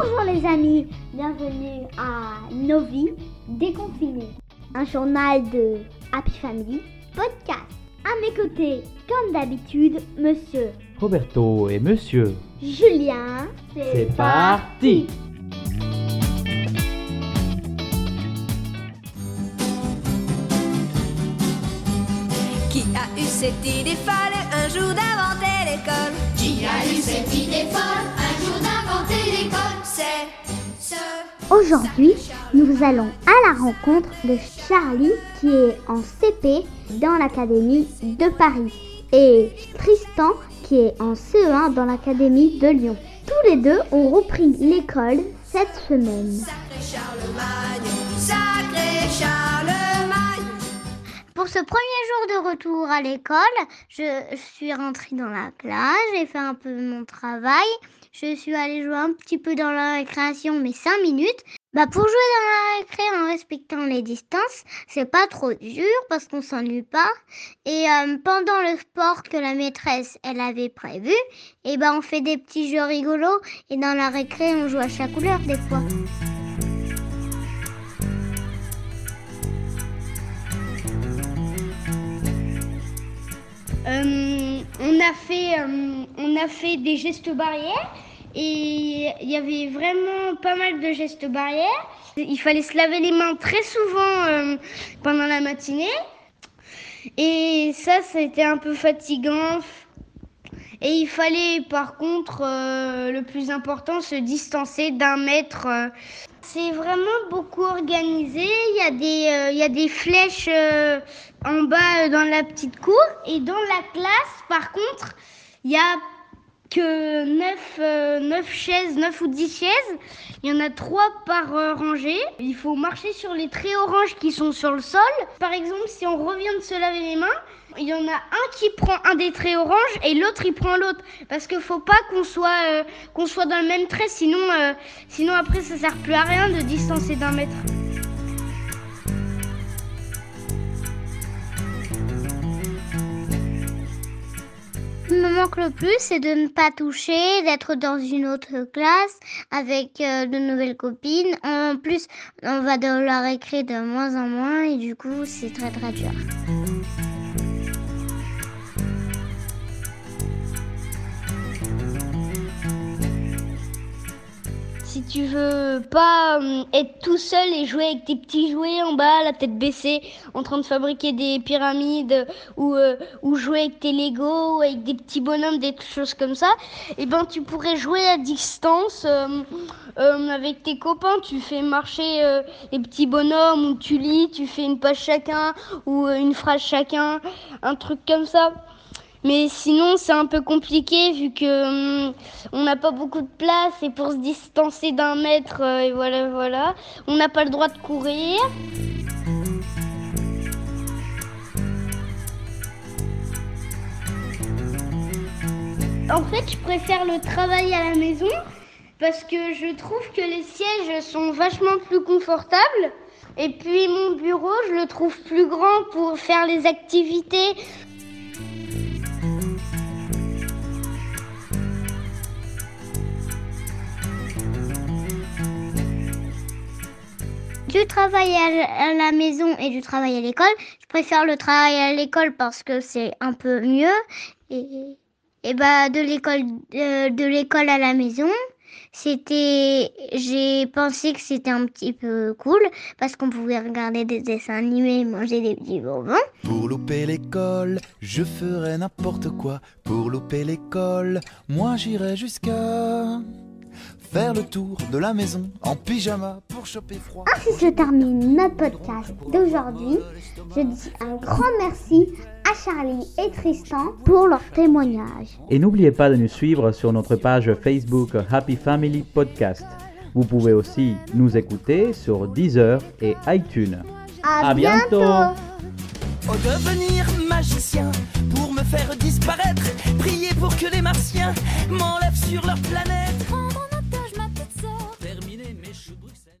Bonjour les amis, bienvenue à Nos vies déconfinées, un journal de Happy Family podcast. À mes côtés, comme d'habitude, monsieur Roberto et monsieur. Julien. C'est parti Qui a eu cette idée folle un jour d'inventer l'école? Qui a eu cette idée folle un jour d'inventer Aujourd'hui, nous allons à la rencontre de Charlie qui est en CP dans l'Académie de Paris et Tristan qui est en CE1 dans l'Académie de Lyon. Tous les deux ont repris l'école cette semaine. sacré Charlemagne, sacré Charlemagne. Pour ce premier jour de retour à l'école, je suis rentrée dans la classe, j'ai fait un peu mon travail, je suis allée jouer un petit peu dans la récréation, mais 5 minutes. Bah pour jouer dans la récré en respectant les distances, c'est pas trop dur parce qu'on s'ennuie pas. Et euh, pendant le sport que la maîtresse elle avait prévu, et ben on fait des petits jeux rigolos et dans la récré on joue à chaque couleur des fois. Euh, on, a fait, euh, on a fait des gestes barrières et il y avait vraiment pas mal de gestes barrières. Il fallait se laver les mains très souvent euh, pendant la matinée. Et ça, c'était un peu fatigant. Et il fallait par contre, euh, le plus important, se distancer d'un mètre. C'est vraiment beaucoup organisé. Il y a des, euh, il y a des flèches en bas dans la petite cour. Et dans la classe, par contre, il y a que 9, 9 chaises, 9 ou 10 chaises. Il y en a 3 par euh, rangée. Il faut marcher sur les traits oranges qui sont sur le sol. Par exemple, si on revient de se laver les mains, il y en a un qui prend un des traits oranges et l'autre il prend l'autre. Parce qu'il faut pas qu'on soit, euh, soit dans le même trait, sinon, euh, sinon après ça sert plus à rien de distancer d'un mètre. Manque le plus, c'est de ne pas toucher, d'être dans une autre classe avec euh, de nouvelles copines. En plus, on va dans la de moins en moins et du coup, c'est très très dur. Tu veux pas euh, être tout seul et jouer avec tes petits jouets en bas, la tête baissée, en train de fabriquer des pyramides ou, euh, ou jouer avec tes Lego ou avec des petits bonhommes, des choses comme ça, et ben tu pourrais jouer à distance euh, avec tes copains. Tu fais marcher les petits bonhommes ou tu lis, tu fais une page chacun ou une phrase chacun, un truc comme ça. Mais sinon, c'est un peu compliqué vu que hum, on n'a pas beaucoup de place et pour se distancer d'un mètre, euh, et voilà, voilà. On n'a pas le droit de courir. En fait, je préfère le travail à la maison parce que je trouve que les sièges sont vachement plus confortables. Et puis mon bureau, je le trouve plus grand pour faire les activités Du travail à la maison et du travail à l'école, je préfère le travail à l'école parce que c'est un peu mieux. Et, et bah de l'école de, de l'école à la maison, c'était j'ai pensé que c'était un petit peu cool parce qu'on pouvait regarder des dessins animés et manger des petits bonbons. Pour louper l'école, je ferai n'importe quoi. Pour louper l'école, moi j'irai jusqu'à faire le tour de la maison en pyjama pour choper froid. Ainsi se termine notre podcast d'aujourd'hui. Je dis un grand merci à Charlie et Tristan pour leur témoignage. Et n'oubliez pas de nous suivre sur notre page Facebook Happy Family Podcast. Vous pouvez aussi nous écouter sur Deezer et iTunes. À, À bientôt. Devenir magicien pour me faire disparaître. Prier pour que les martiens m'enlèvent sur leur.